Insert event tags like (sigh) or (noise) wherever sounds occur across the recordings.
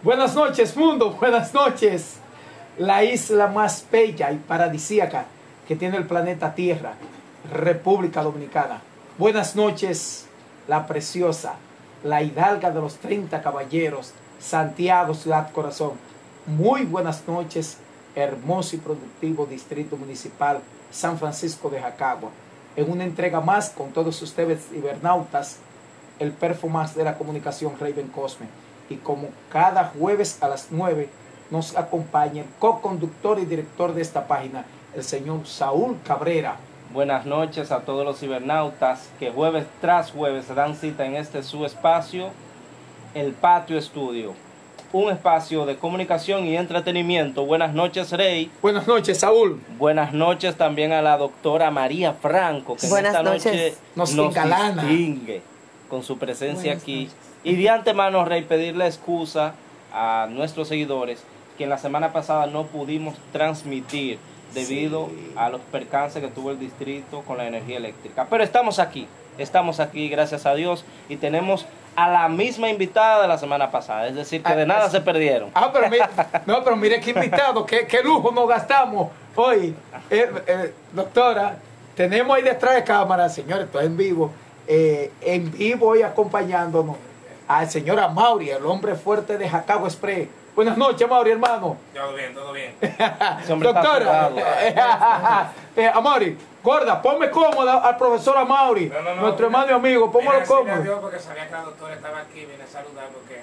Buenas noches, mundo. Buenas noches. La isla más bella y paradisíaca que tiene el planeta Tierra, República Dominicana. Buenas noches, la preciosa, la hidalga de los 30 caballeros, Santiago, Ciudad Corazón. Muy buenas noches, hermoso y productivo Distrito Municipal San Francisco de Jacagua. En una entrega más con todos ustedes, cibernautas, el performance de la comunicación Raven Cosme y como cada jueves a las 9 nos acompaña el co-conductor y director de esta página, el señor Saúl Cabrera. Buenas noches a todos los cibernautas que jueves tras jueves se dan cita en este su espacio, el Patio Estudio. Un espacio de comunicación y entretenimiento. Buenas noches, Rey. Buenas noches, Saúl. Buenas noches también a la doctora María Franco, que Buenas esta noches. noche Nos nos, distingue con su presencia Buenas aquí. noches. Y de antemano, Rey, pedirle excusa a nuestros seguidores que en la semana pasada no pudimos transmitir debido Sí. a los percances que tuvo el distrito con la energía eléctrica. Pero estamos aquí, estamos aquí, gracias a Dios, y tenemos a la misma invitada de la semana pasada, es decir, que Ah, de nada es- se perdieron. Ah, pero mire, (laughs) no, pero mire qué invitado, qué, qué lujo nos gastamos hoy. Eh, eh, doctora, tenemos ahí detrás de cámara, señores, es en vivo, eh, en vivo y acompañándonos al señor Amaury, el hombre fuerte de Jacago Express. Buenas noches, Amaury, hermano. Todo bien, todo bien. (laughs) Doctora, (laughs) eh, Amaury, gorda, ponme cómoda al profesor Amaury, No, no, no, nuestro hermano y amigo, póngalo cómodo. adiós porque sabía que la doctora estaba aquí, vine a saludar porque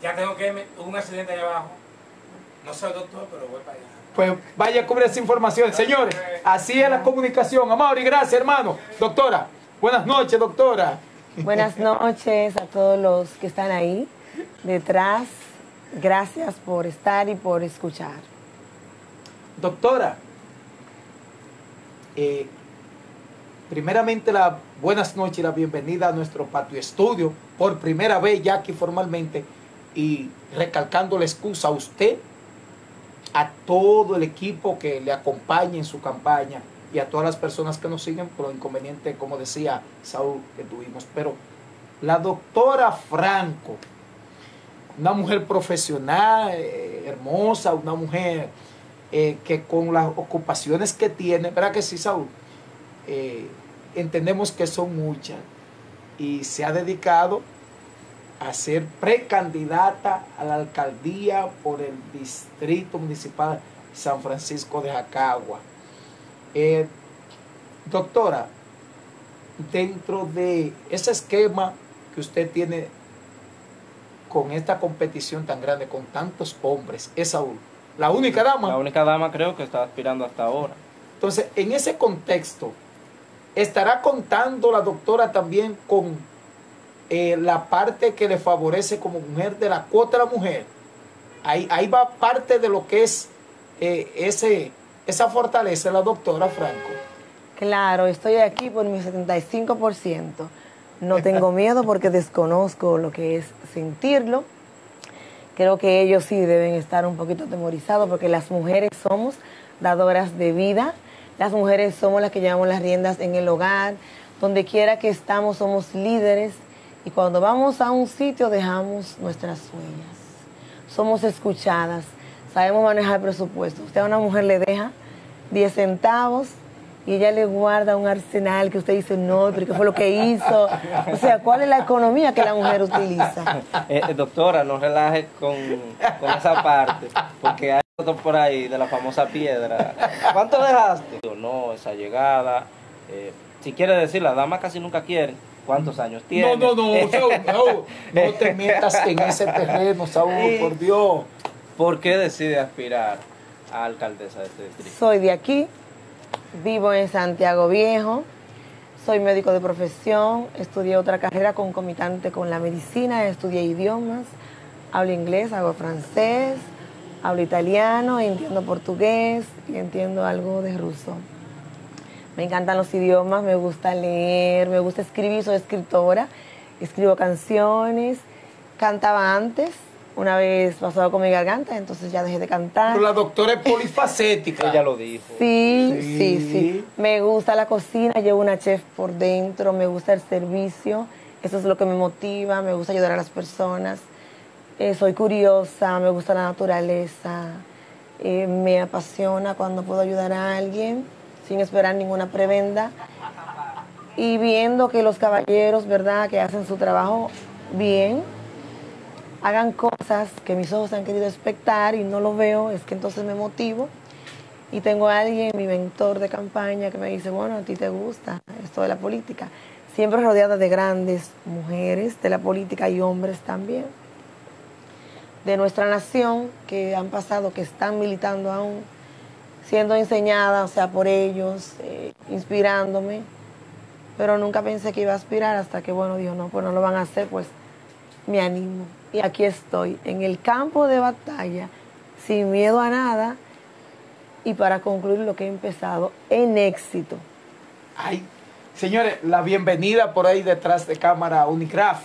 ya tengo que irme. Hubo un accidente allá abajo. No soy doctor, pero voy para allá. Pues vaya a cubrir esa información. Señores, así es la comunicación. Amaury, gracias, hermano. Doctora, buenas noches, doctora. Buenas noches a todos los que están ahí detrás. Gracias por estar y por escuchar. Doctora, eh, primeramente la buenas noches y la bienvenida a nuestro patio estudio. Por primera vez ya aquí formalmente y recalcando la excusa a usted, a todo el equipo que le acompaña en su campaña y a todas las personas que nos siguen por lo inconveniente, como decía Saúl, que tuvimos. Pero la doctora Franco, una mujer profesional, eh, hermosa, una mujer eh, que con las ocupaciones que tiene, ¿verdad que sí, Saúl? Eh, entendemos que son muchas y se ha dedicado a ser precandidata a la alcaldía por el distrito municipal San Francisco de Jacagua. Eh, doctora, dentro de ese esquema que usted tiene con esta competición tan grande, con tantos hombres, es Saúl, la única dama. La única dama creo que está aspirando hasta ahora. Entonces, en ese contexto, ¿estará contando la doctora también con eh, la parte que le favorece como mujer de la cuota de la mujer? Ahí, ahí va parte de lo que es eh, ese, esa fortaleza la doctora Franco. Claro, estoy aquí por mi 75%. No tengo (laughs) miedo porque desconozco lo que es sentirlo. Creo que ellos sí deben estar un poquito atemorizados porque las mujeres somos dadoras de vida. Las mujeres somos las que llevamos las riendas en el hogar. Donde quiera que estamos somos líderes. Y cuando vamos a un sitio dejamos nuestras huellas. Somos escuchadas. Sabemos manejar presupuesto. Usted a una mujer le deja 10 centavos y ella le guarda un arsenal que usted dice, no, pero ¿qué fue lo que hizo? O sea, ¿cuál es la economía que la mujer utiliza? Eh, eh, doctora, no relaje con, con esa parte, porque hay otro por ahí de la famosa piedra. ¿Cuánto dejaste? No, esa llegada. eh, si quiere decir, las damas casi nunca quieren. ¿Cuántos años tiene? No, no, no, Saúl, Saúl, no te (laughs) metas en ese terreno, Saúl, por Dios. ¿Por qué decide aspirar a alcaldesa de este distrito? Soy de aquí, vivo en Santiago Viejo, soy médico de profesión, estudié otra carrera concomitante con la medicina, estudié idiomas, hablo inglés, hago francés, hablo italiano, entiendo portugués y entiendo algo de ruso. Me encantan los idiomas, me gusta leer, me gusta escribir, soy escritora, escribo canciones, cantaba antes, una vez pasó con mi garganta, entonces ya dejé de cantar. Pero la doctora es polifacética. Ella lo dijo. Sí, Sí. sí, sí, Me gusta la cocina, llevo una chef por dentro, me gusta el servicio, eso es lo que me motiva, me gusta ayudar a las personas. Eh, soy curiosa, me gusta la naturaleza, eh, me apasiona cuando puedo ayudar a alguien sin esperar ninguna prebenda y viendo que los caballeros, ¿verdad?, que hacen su trabajo bien, hagan cosas que mis ojos han querido expectar y no lo veo, es que entonces me motivo. Y tengo a alguien, mi mentor de campaña, que me dice, bueno, a ti te gusta esto de la política. Siempre rodeada de grandes mujeres de la política y hombres también. De nuestra nación que han pasado, que están militando aún, siendo enseñada, o sea, por ellos, eh, inspirándome. Pero nunca pensé que iba a aspirar hasta que, bueno, dijo, no, pues no lo van a hacer, pues me animo. Y aquí estoy, en el campo de batalla, sin miedo a nada y para concluir lo que he empezado en éxito. Ay, señores, la bienvenida por ahí detrás de cámara a Unicraft,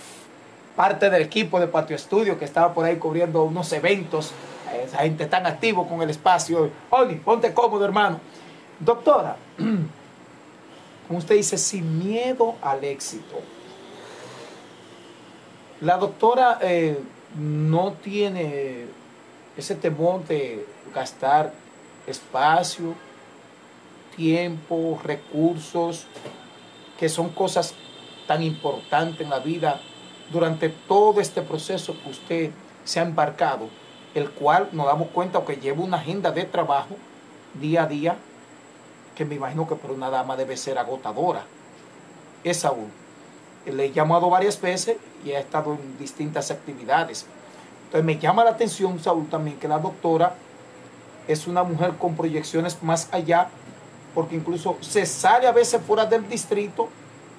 parte del equipo de Patio Estudio que estaba por ahí cubriendo unos eventos. Esa gente tan activo con el espacio. Oni, ponte cómodo, hermano. Doctora, (clears throat) como usted dice, sin miedo al éxito. La doctora eh, no tiene ese temor de gastar espacio, tiempo, recursos, que son cosas tan importantes en la vida durante todo este proceso que usted se ha embarcado, el cual nos damos cuenta que lleva una agenda de trabajo día a día, que me imagino que para una dama debe ser agotadora. Es aún. Le he llamado varias veces y ha estado en distintas actividades. Entonces me llama la atención, Saúl, también que la doctora es una mujer con proyecciones más allá, porque incluso se sale a veces fuera del distrito,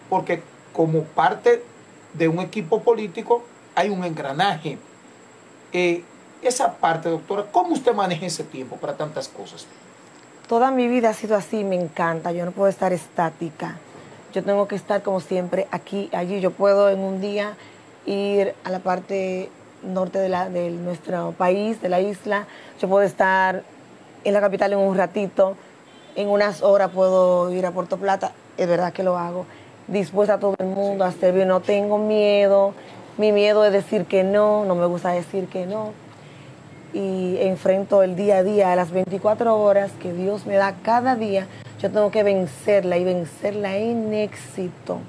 porque como parte de un equipo político hay un engranaje. Eh, esa parte, doctora, ¿cómo usted maneja ese tiempo para tantas cosas? Toda mi vida ha sido así, me encanta, yo no puedo estar estática. Yo tengo que estar como siempre aquí, allí. Yo puedo en un día ir a la parte norte de, la, de nuestro país, de la isla. Yo puedo estar en la capital en un ratito. En unas horas puedo ir a Puerto Plata. Es verdad que lo hago. Dispuesta a todo el mundo a servir. No tengo miedo. Mi miedo es decir que no. No me gusta decir que no. Y enfrento el día a día, a las 24 horas que Dios me da cada día yo tengo que vencerla y vencerla en éxito.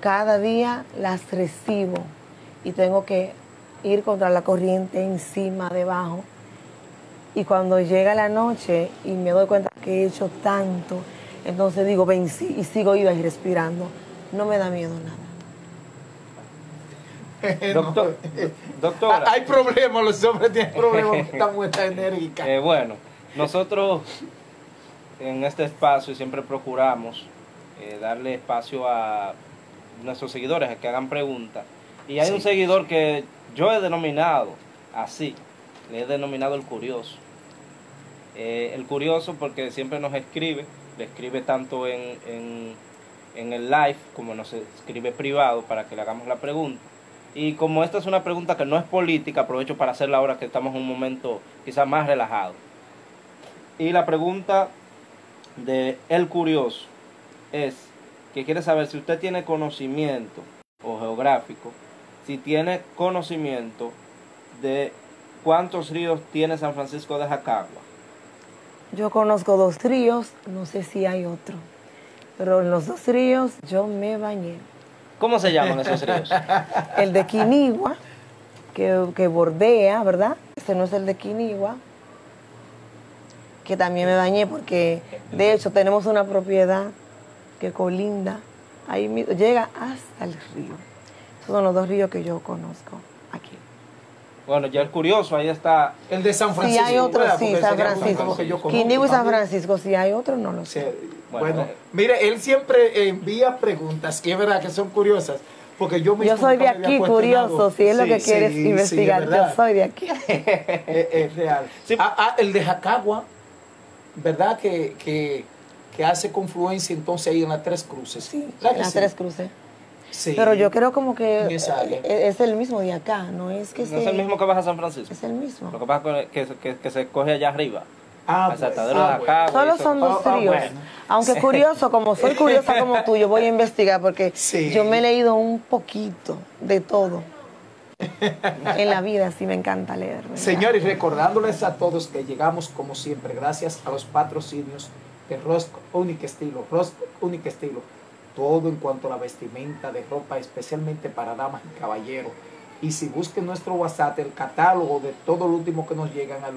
Cada día las recibo y tengo que ir contra la corriente, encima, debajo. Y cuando llega la noche y me doy cuenta que he hecho tanto, entonces digo, vencí y sigo iba y respirando. No me da miedo nada. (laughs) Doctor, doctora. Hay problemas, los hombres tienen problemas, (laughs) estamos enérgicas. Eh, bueno, nosotros en este espacio siempre procuramos eh, darle espacio a nuestros seguidores a que hagan preguntas. Y hay un seguidor que yo he denominado así, le he denominado el curioso. Eh, el curioso porque siempre nos escribe, le escribe tanto en, en, en el live como nos escribe privado para que le hagamos la pregunta. Y como esta es una pregunta que no es política, aprovecho para hacerla ahora que estamos en un momento quizás más relajado. Y la pregunta de El Curioso es que quiere saber si usted tiene conocimiento o geográfico, si tiene conocimiento de cuántos ríos tiene San Francisco de Jacagua. Yo conozco dos ríos, no sé si hay otro, pero en los dos ríos yo me bañé. ¿Cómo se llaman esos ríos? (laughs) El de Quinigua, que, que bordea, ¿verdad? Este no es el de Quinigua, que también me bañé porque de hecho tenemos una propiedad que colinda, ahí llega hasta el río. Esos son los dos ríos que yo conozco aquí. Bueno, ya el curioso, ahí está. El de San Francisco. Si hay otro, sí, San Francisco. Quindigo y San Francisco, si hay otro, no lo sé. bueno, eh, mire, él siempre envía preguntas que es verdad que son curiosas. Porque yo, yo soy de aquí, curioso, si es lo que quieres investigar, yo soy de aquí. (laughs) es, real. Ah, ah, el de Jacagua, ¿verdad? Que, que, que, hace confluencia entonces ahí en las Tres Cruces. Sí, en las Tres Cruces. Sí. Pero yo creo como que e, es el mismo de acá, no es que No es el mismo que baja a San Francisco. Es el mismo. Lo que pasa es que, que, que se coge allá arriba. Ah, pues, ah, acá, Solo son dos ah, ah, ríos. Aunque curioso, como soy curiosa como tú, yo voy a investigar porque (laughs) yo me he leído un poquito de todo. (laughs) En la vida sí me encanta leer. Señores, recordándoles a todos que llegamos como siempre, gracias a los patrocinios de Rosco Único Estilo, Rosco Único Estilo, todo en cuanto a la vestimenta de ropa, especialmente para damas y caballeros. Y si busquen nuestro WhatsApp, el catálogo de todo lo último que nos llegan al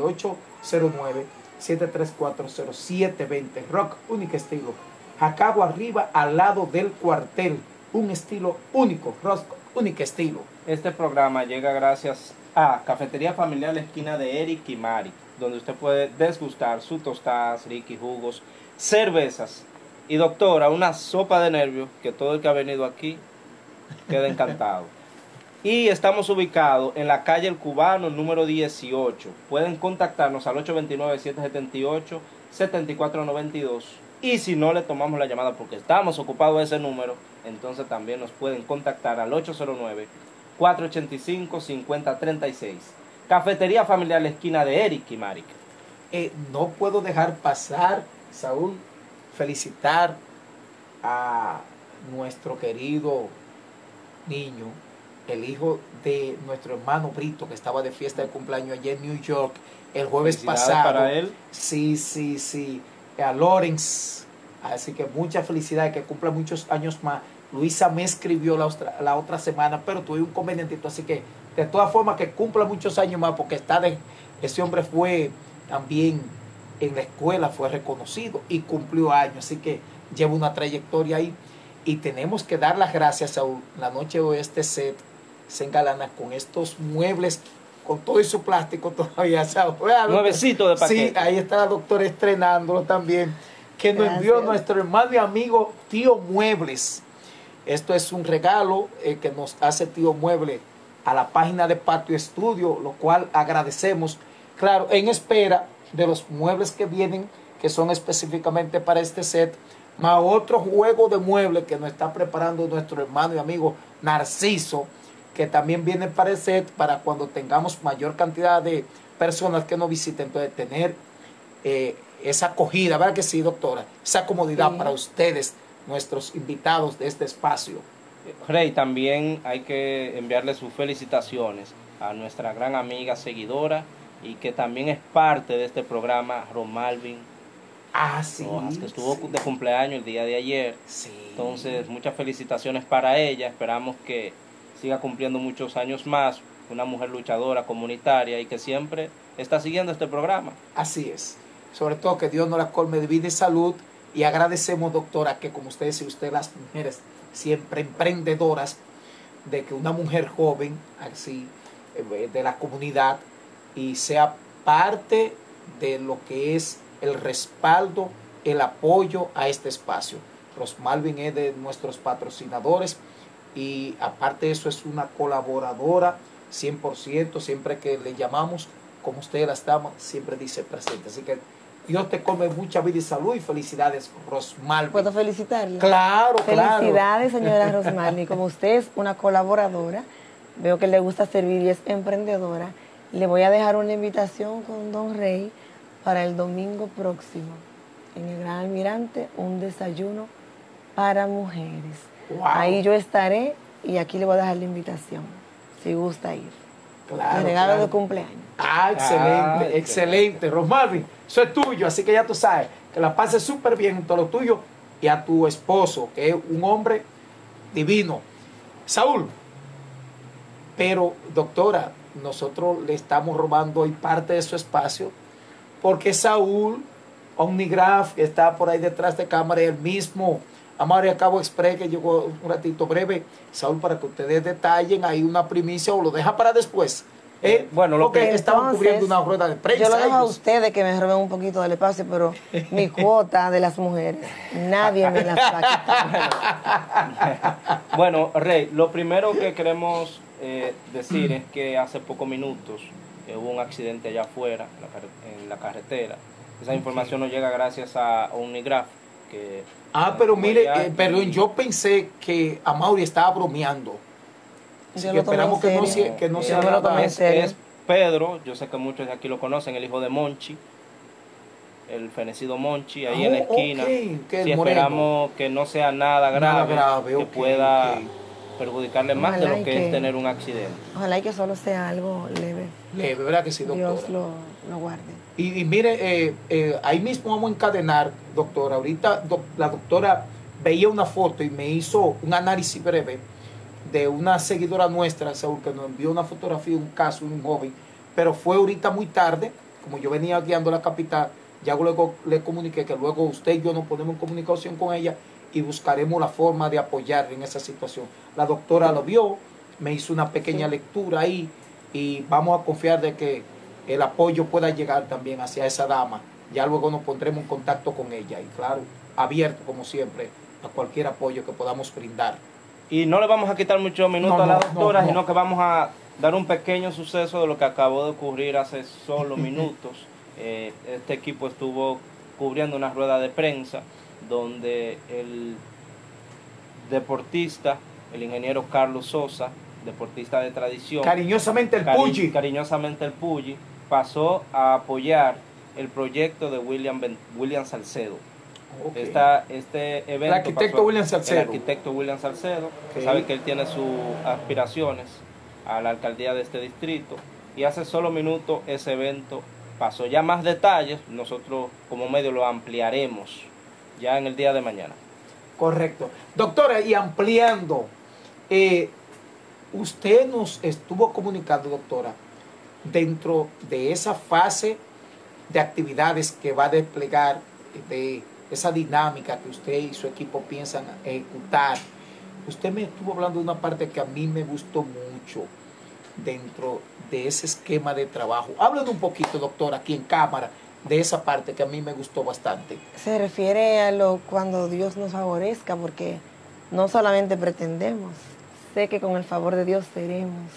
809-734-0720, Rock Único Estilo. Acabo arriba al lado del cuartel, un estilo único, Rosco Único Estilo. Este programa llega gracias a Cafetería Familiar La Esquina de Eric y Mari, donde usted puede desgustar sus tostadas, ricky jugos, cervezas y doctora, una sopa de nervios que todo el que ha venido aquí queda encantado. Y estamos ubicados en la calle El Cubano, número 18. Pueden contactarnos al 829-778-7492. Y si no le tomamos la llamada porque estamos ocupados de ese número, entonces también nos pueden contactar al 809-485-5036. Cafetería Familiar La Esquina de Eric y Maric. Eh, no puedo dejar pasar, Saúl, felicitar a nuestro querido niño, el hijo de nuestro hermano Brito, que estaba de fiesta de cumpleaños allá en New York el jueves pasado. para él. Sí, sí, sí. A Lawrence. Así que mucha felicidad, que cumpla muchos años más. Luisa me escribió la otra, la otra semana, pero tuve un convenientito, así que de todas formas que cumpla muchos años más, porque está de, ese hombre fue también en la escuela, fue reconocido y cumplió años, así que lleva una trayectoria ahí. Y tenemos que dar las gracias a la noche de este set, se engalana con estos muebles, con todo eso plástico (laughs) todavía. ¿sabes? Nuevecito de paquete. Sí, ahí está la doctora estrenándolo también, que nos envió nuestro hermano y amigo Tío Muebles. Esto es un regalo eh, que nos hace Tío Mueble a la página de Patio Estudio, lo cual agradecemos. Claro, en espera de los muebles que vienen, que son específicamente para este set, más otro juego de muebles que nos está preparando nuestro hermano y amigo Narciso, que también viene para el set, para cuando tengamos mayor cantidad de personas que nos visiten, entonces tener eh, esa acogida, ¿verdad que sí, doctora? Esa comodidad Sí. para ustedes, nuestros invitados de este espacio. Rey, también hay que enviarle sus felicitaciones a nuestra gran amiga seguidora y que también es parte de este programa, Romalvin Ah, sí. Rojas, que estuvo sí. de cumpleaños el día de ayer. Sí. Entonces, muchas felicitaciones para ella. Esperamos que siga cumpliendo muchos años más. Una mujer luchadora, comunitaria y que siempre está siguiendo este programa. Así es. Sobre todo que Dios nos la colme de vida y salud. Y agradecemos, doctora, que como ustedes y usted, las mujeres, siempre emprendedoras, de que una mujer joven, así, eh, de la comunidad, y sea parte de lo que es el respaldo, el apoyo a este espacio. Rosmalvin es de nuestros patrocinadores y aparte de eso es una colaboradora 100%, siempre que le llamamos, como usted las damas, siempre dice presente. Así que Dios te come mucha vida y salud y felicidades, Rosmalvin. ¿Puedo felicitarla? Claro, claro. Felicidades, señora (laughs) Rosmarni. Como usted es una colaboradora, veo que le gusta servir y es emprendedora, le voy a dejar una invitación con Don Rey para el domingo próximo en el Gran Almirante, un desayuno para mujeres. Wow. Ahí yo estaré y aquí le voy a dejar la invitación, si gusta ir. Claro, el regalo claro. de cumpleaños. Ah, excelente, Ah, excelente. Rosmarvin, eso es tuyo, así que ya tú sabes, que la pases súper bien junto a lo tuyo y a tu esposo, que es un hombre divino. Saúl, pero doctora, nosotros le estamos robando hoy parte de su espacio, porque Saúl, Omnigraph, que está por ahí detrás de cámara, y el mismo Amario Cabo Express, que llegó un ratito breve, Saúl, para que ustedes detallen ahí una primicia o lo deja para después. ¿eh? Bueno, lo porque que- estaban Entonces, cubriendo una rueda de prensa. Yo lo dejo a ustedes que me roben un poquito del espacio, pero mi (laughs) cuota de las mujeres, nadie me las va a quitar. (laughs) Bueno, Rey, lo primero que queremos eh, decir es que hace pocos minutos eh, hubo un accidente allá afuera, en la, en la carretera. Esa información nos llega gracias a Omnigraph. Que, Ah, pero mire, eh, perdón, yo pensé que a Mauri estaba bromeando. Así Yo que esperamos que no, que no sea Yo nada. es, es Pedro, yo sé que muchos de aquí lo conocen, el hijo de Monchi, el fenecido Monchi, ahí en la Oh, esquina. ok, que el Sí, moreno. esperamos que no sea nada Nada grave, grave, que pueda perjudicarle más de lo que, que- es tener un accidente. Ojalá y que solo sea algo leve. Leve, ¿verdad que sí, doctora? Dios lo, lo guarde. Y, y mire, eh, eh, ahí mismo vamos a encadenar, doctora. Ahorita doc- la doctora veía una foto y me hizo un análisis breve de una seguidora nuestra, Saúl, que nos envió una fotografía de un caso de un joven, pero fue ahorita muy tarde, como yo venía guiando la capital, ya luego le comuniqué que luego usted y yo nos ponemos en comunicación con ella y buscaremos la forma de apoyar en esa situación. La doctora lo vio, me hizo una pequeña Sí. lectura ahí y vamos a confiar de que el apoyo pueda llegar también hacia esa dama. Ya luego nos pondremos en contacto con ella y claro, abierto como siempre a cualquier apoyo que podamos brindar. Y no le vamos a quitar muchos minutos No, a la doctora, no, no. sino que vamos a dar un pequeño suceso de lo que acabó de ocurrir hace solo (laughs) minutos. Eh, este equipo estuvo cubriendo una rueda de prensa donde el deportista, el ingeniero Carlos Sosa, deportista de tradición, Cariñosamente el cari- cariñosamente el Puyi, pasó a apoyar el proyecto de William, Ben- William Salcedo. Ok. Esta- este evento El arquitecto pasó- William Salcedo. El arquitecto William Salcedo, sabe que él tiene sus aspiraciones a la alcaldía de este distrito. Y hace solo minutos ese evento pasó. Ya más detalles, nosotros como medio lo ampliaremos ya en el día de mañana. Correcto. Doctora, y ampliando, eh, usted nos estuvo comunicando, doctora, dentro de esa fase de actividades que va a desplegar, de esa dinámica que usted y su equipo piensan ejecutar. Usted me estuvo hablando de una parte que a mí me gustó mucho dentro de ese esquema de trabajo. Háblenos un poquito, doctora, aquí en cámara, de esa parte que a mí me gustó bastante. Se refiere a lo cuando Dios nos favorezca, porque no solamente pretendemos, sé que con el favor de Dios seremos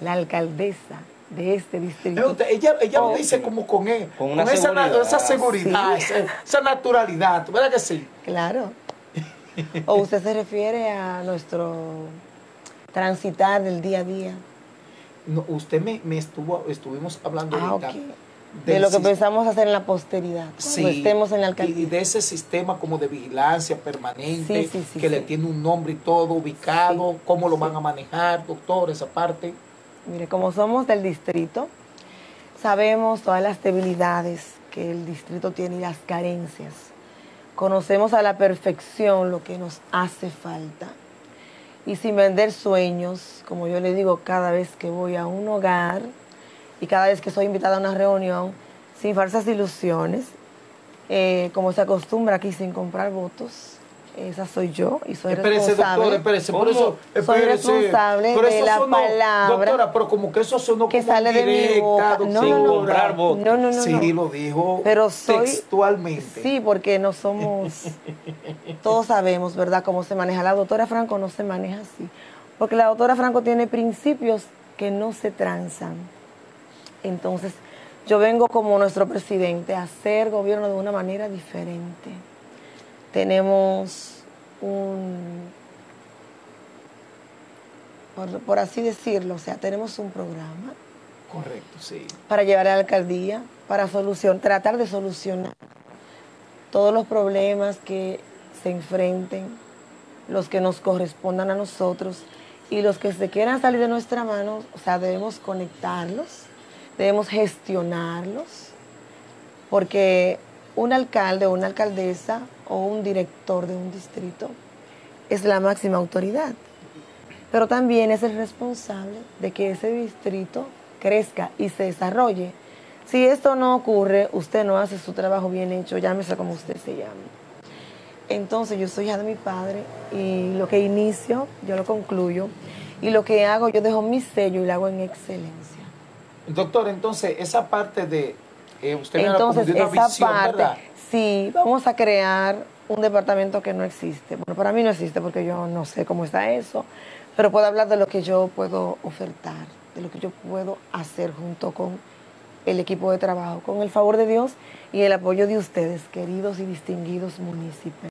la alcaldesa de este distrito. Ella, ella Oh. lo dice como con, él, Con una esa, seguridad. esa seguridad, Sí. esa, esa naturalidad, ¿verdad que sí? Claro. (laughs) O usted se refiere a nuestro transitar del día a día. No, usted me, me estuvo, estuvimos hablando Ah, ahorita De lo que pensamos hacer en la posteridad, cuando sí, estemos en la y alcaldía. de ese sistema como de vigilancia permanente, Sí, sí, sí, que le tiene un nombre y todo ubicado, cómo lo van a manejar, doctor, esa parte. Mire, como somos del distrito, sabemos todas las debilidades que el distrito tiene y las carencias. Conocemos a la perfección lo que nos hace falta. Y sin vender sueños, como yo le digo cada vez que voy a un hogar y cada vez que soy invitada a una reunión, sin falsas ilusiones, eh, como se acostumbra aquí sin comprar votos, esa soy yo y soy Espérese, responsable. doctor, espérese, por eso, Soy espérese. responsable Pero de eso la sonó- palabra Doctora, pero como que eso sonó que como sale de mi boca. No, doctora. Sin no, no. comprar votos. No, no, no, Sí, no. lo dijo Pero soy- textualmente. Sí, porque no somos, todos sabemos, ¿verdad?, cómo se maneja. La doctora Franco no se maneja así, porque la doctora Franco tiene principios que no se transan. Entonces, yo vengo como nuestro presidente a hacer gobierno de una manera diferente. Tenemos un, por, por así decirlo, o sea, tenemos un programa Correcto, sí. para llevar a la alcaldía, para solución, tratar de solucionar todos los problemas que se enfrenten, los que nos correspondan a nosotros y los que se quieran salir de nuestra mano, o sea, debemos conectarlos, debemos gestionarlos, porque un alcalde o una alcaldesa o un director de un distrito es la máxima autoridad, pero también es el responsable de que ese distrito crezca y se desarrolle. Si esto no ocurre, usted no hace su trabajo bien hecho, llámese como usted se llame. Entonces yo soy hija de mi padre y lo que inicio, yo lo concluyo. Y lo que hago, yo dejo mi sello y lo hago en excelencia. Doctor, entonces, esa parte de. eh, usted me Entonces, de una esa visión, parte, ¿verdad? sí, vamos a crear un departamento que no existe. Bueno, para mí no existe porque yo no sé cómo está eso, pero puedo hablar de lo que yo puedo ofertar, de lo que yo puedo hacer junto con el equipo de trabajo, con el favor de Dios y el apoyo de ustedes, queridos y distinguidos municipios.